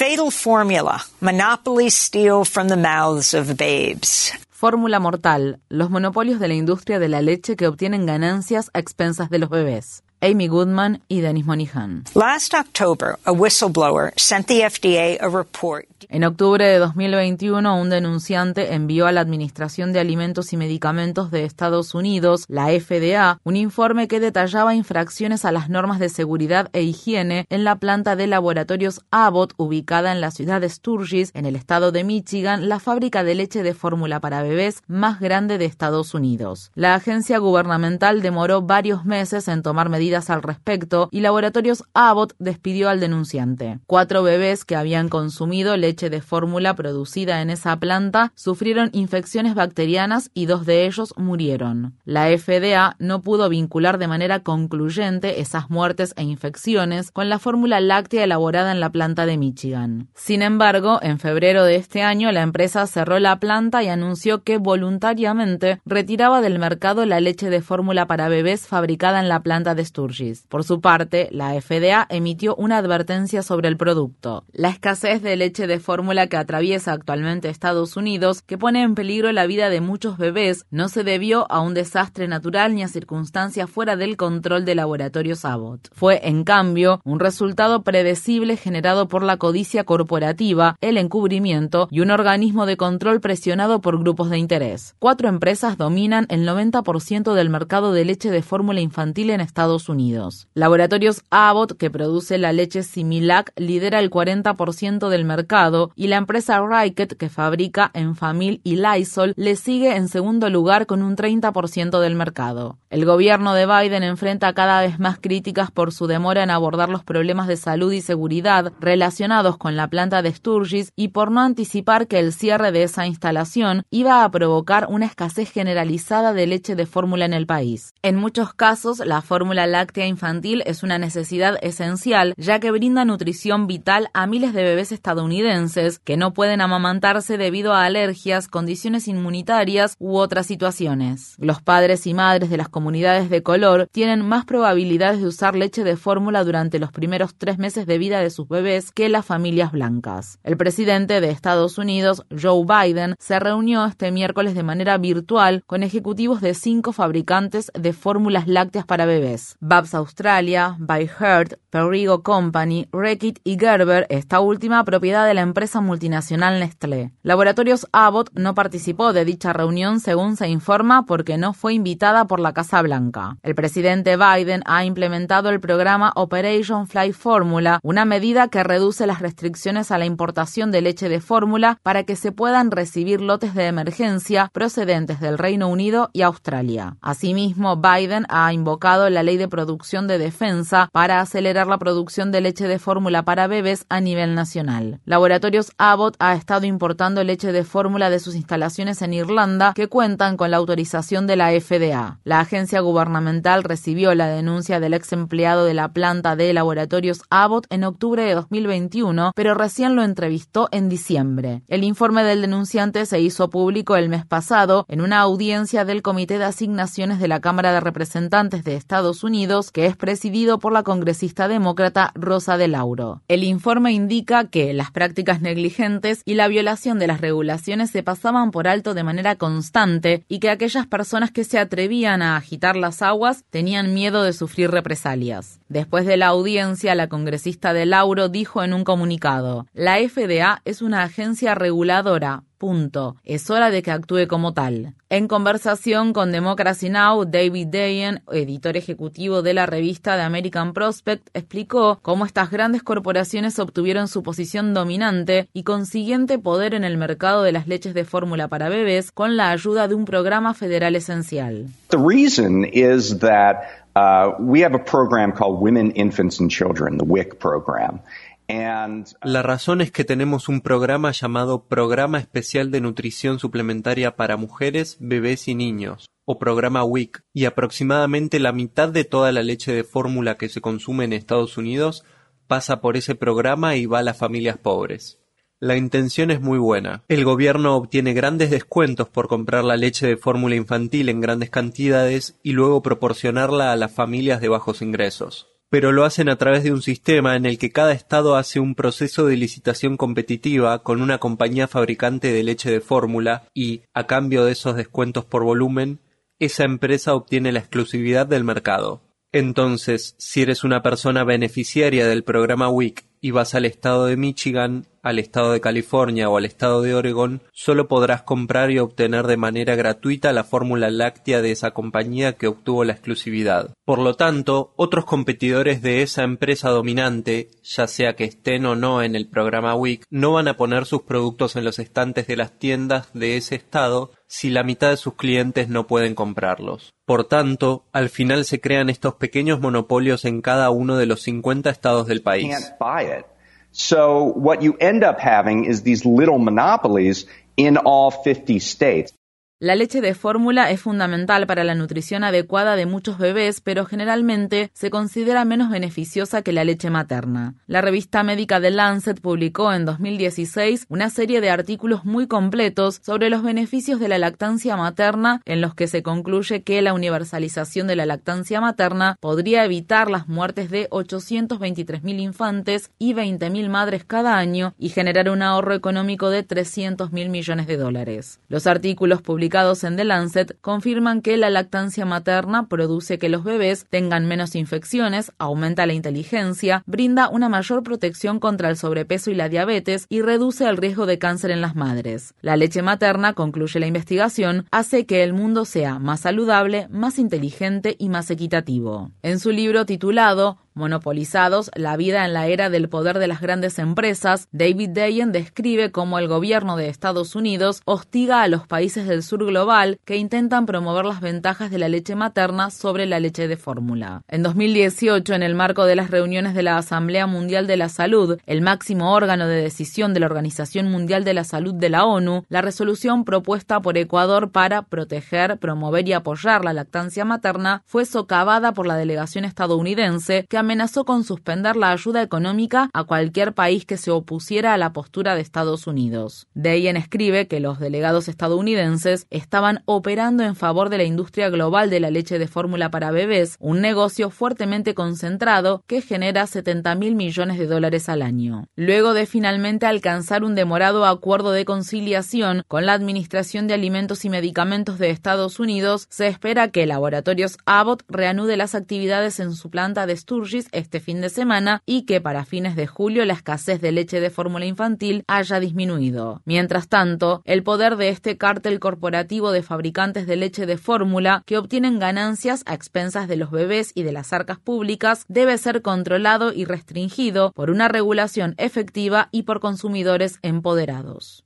Fatal formula. Monopolies steal from the mouths of babes. Fórmula mortal. Los monopolios de la industria de la leche que obtienen ganancias a expensas de los bebés. Amy Goodman y Dennis Monihan. Last October, a whistleblower sent the FDA a report. En octubre de 2021, un denunciante envió a la Administración de Alimentos y Medicamentos de Estados Unidos, la FDA, un informe que detallaba infracciones a las normas de seguridad e higiene en la planta de laboratorios Abbott, ubicada en la ciudad de Sturgis, en el estado de Michigan, la fábrica de leche de fórmula para bebés más grande de Estados Unidos. La agencia gubernamental demoró varios meses en tomar medidas al respecto y Laboratorios Abbott despidió al denunciante. Cuatro bebés que habían consumido leche de fórmula producida en esa planta sufrieron infecciones bacterianas y dos de ellos murieron. La FDA no pudo vincular de manera concluyente esas muertes e infecciones con la fórmula láctea elaborada en la planta de Michigan. Sin embargo, en febrero de este año la empresa cerró la planta y anunció que voluntariamente retiraba del mercado la leche de fórmula para bebés fabricada en la planta de por su parte, la FDA emitió una advertencia sobre el producto. La escasez de leche de fórmula que atraviesa actualmente Estados Unidos, que pone en peligro la vida de muchos bebés, no se debió a un desastre natural ni a circunstancias fuera del control de laboratorios Abbott. Fue, en cambio, un resultado predecible generado por la codicia corporativa, el encubrimiento y un organismo de control presionado por grupos de interés. Cuatro empresas dominan el 90% del mercado de leche de fórmula infantil en Estados Unidos. Laboratorios Abbott, que produce la leche Similac, lidera el 40% del mercado y la empresa Riket, que fabrica Enfamil y Lysol, le sigue en segundo lugar con un 30% del mercado. El gobierno de Biden enfrenta cada vez más críticas por su demora en abordar los problemas de salud y seguridad relacionados con la planta de Sturgis y por no anticipar que el cierre de esa instalación iba a provocar una escasez generalizada de leche de fórmula en el país. En muchos casos, la fórmula láctea infantil es una necesidad esencial, ya que brinda nutrición vital a miles de bebés estadounidenses que no pueden amamantarse debido a alergias, condiciones inmunitarias u otras situaciones. Los padres y madres de las comunidades de color tienen más probabilidades de usar leche de fórmula durante los primeros tres meses de vida de sus bebés que las familias blancas. El presidente de Estados Unidos, Joe Biden, se reunió este miércoles de manera virtual con ejecutivos de cinco fabricantes de fórmulas lácteas para bebés. Babs Australia, By Heart, Perrigo Company, Reckitt y Gerber, esta última propiedad de la empresa multinacional Nestlé. Laboratorios Abbott no participó de dicha reunión según se informa porque no fue invitada por la Casa Blanca. El presidente Biden ha implementado el programa Operation Fly Formula, una medida que reduce las restricciones a la importación de leche de fórmula para que se puedan recibir lotes de emergencia procedentes del Reino Unido y Australia. Asimismo, Biden ha invocado la ley de producción de defensa para acelerar la producción de leche de fórmula para bebés a nivel nacional. Laboratorios Abbott ha estado importando leche de fórmula de sus instalaciones en Irlanda que cuentan con la autorización de la FDA. La agencia gubernamental recibió la denuncia del ex empleado de la planta de laboratorios Abbott en octubre de 2021, pero recién lo entrevistó en diciembre. El informe del denunciante se hizo público el mes pasado en una audiencia del Comité de Asignaciones de la Cámara de Representantes de Estados Unidos, que es presidido por la congresista demócrata Rosa de Lauro. El informe indica que las prácticas negligentes y la violación de las regulaciones se pasaban por alto de manera constante y que aquellas personas que se atrevían a agitar las aguas tenían miedo de sufrir represalias. Después de la audiencia, la congresista de Lauro dijo en un comunicado, la FDA es una agencia reguladora, Punto. Es hora de que actúe como tal. En conversación con Democracy Now, David Dayen, editor ejecutivo de la revista The American Prospect, explicó cómo estas grandes corporaciones obtuvieron su posición dominante y consiguiente poder en el mercado de las leches de fórmula para bebés con la ayuda de un programa federal esencial. The reason is that uh, we have a program called Women, Infants and Children, the WIC program. La razón es que tenemos un programa llamado Programa Especial de Nutrición Suplementaria para Mujeres, Bebés y Niños, o programa WIC, y aproximadamente la mitad de toda la leche de fórmula que se consume en Estados Unidos pasa por ese programa y va a las familias pobres. La intención es muy buena. El gobierno obtiene grandes descuentos por comprar la leche de fórmula infantil en grandes cantidades y luego proporcionarla a las familias de bajos ingresos. Pero lo hacen a través de un sistema en el que cada estado hace un proceso de licitación competitiva con una compañía fabricante de leche de fórmula y, a cambio de esos descuentos por volumen, esa empresa obtiene la exclusividad del mercado. Entonces, si eres una persona beneficiaria del programa WIC y vas al estado de Michigan, al estado de California o al estado de Oregon, solo podrás comprar y obtener de manera gratuita la fórmula láctea de esa compañía que obtuvo la exclusividad. Por lo tanto, otros competidores de esa empresa dominante, ya sea que estén o no en el programa WIC, no van a poner sus productos en los estantes de las tiendas de ese estado si la mitad de sus clientes no pueden comprarlos. Por tanto, al final se crean estos pequeños monopolios en cada uno de los 50 estados del país. So what you end up having is these little monopolies in all 50 states. La leche de fórmula es fundamental para la nutrición adecuada de muchos bebés, pero generalmente se considera menos beneficiosa que la leche materna. La revista médica The Lancet publicó en 2016 una serie de artículos muy completos sobre los beneficios de la lactancia materna, en los que se concluye que la universalización de la lactancia materna podría evitar las muertes de 823.000 infantes y 20.000 madres cada año y generar un ahorro económico de 300.000 millones de dólares. Los artículos publicados publicados en The Lancet confirman que la lactancia materna produce que los bebés tengan menos infecciones, aumenta la inteligencia, brinda una mayor protección contra el sobrepeso y la diabetes y reduce el riesgo de cáncer en las madres. La leche materna, concluye la investigación, hace que el mundo sea más saludable, más inteligente y más equitativo. En su libro titulado monopolizados la vida en la era del poder de las grandes empresas, David Dayen describe cómo el gobierno de Estados Unidos hostiga a los países del sur global que intentan promover las ventajas de la leche materna sobre la leche de fórmula. En 2018, en el marco de las reuniones de la Asamblea Mundial de la Salud, el máximo órgano de decisión de la Organización Mundial de la Salud de la ONU, la resolución propuesta por Ecuador para proteger, promover y apoyar la lactancia materna fue socavada por la delegación estadounidense que amenazó con suspender la ayuda económica a cualquier país que se opusiera a la postura de Estados Unidos. Deyen escribe que los delegados estadounidenses estaban operando en favor de la industria global de la leche de fórmula para bebés, un negocio fuertemente concentrado que genera 70 mil millones de dólares al año. Luego de finalmente alcanzar un demorado acuerdo de conciliación con la Administración de Alimentos y Medicamentos de Estados Unidos, se espera que Laboratorios Abbott reanude las actividades en su planta de Este fin de semana y que para fines de julio la escasez de leche de fórmula infantil haya disminuido. Mientras tanto, el poder de este cártel corporativo de fabricantes de leche de fórmula que obtienen ganancias a expensas de los bebés y de las arcas públicas debe ser controlado y restringido por una regulación efectiva y por consumidores empoderados.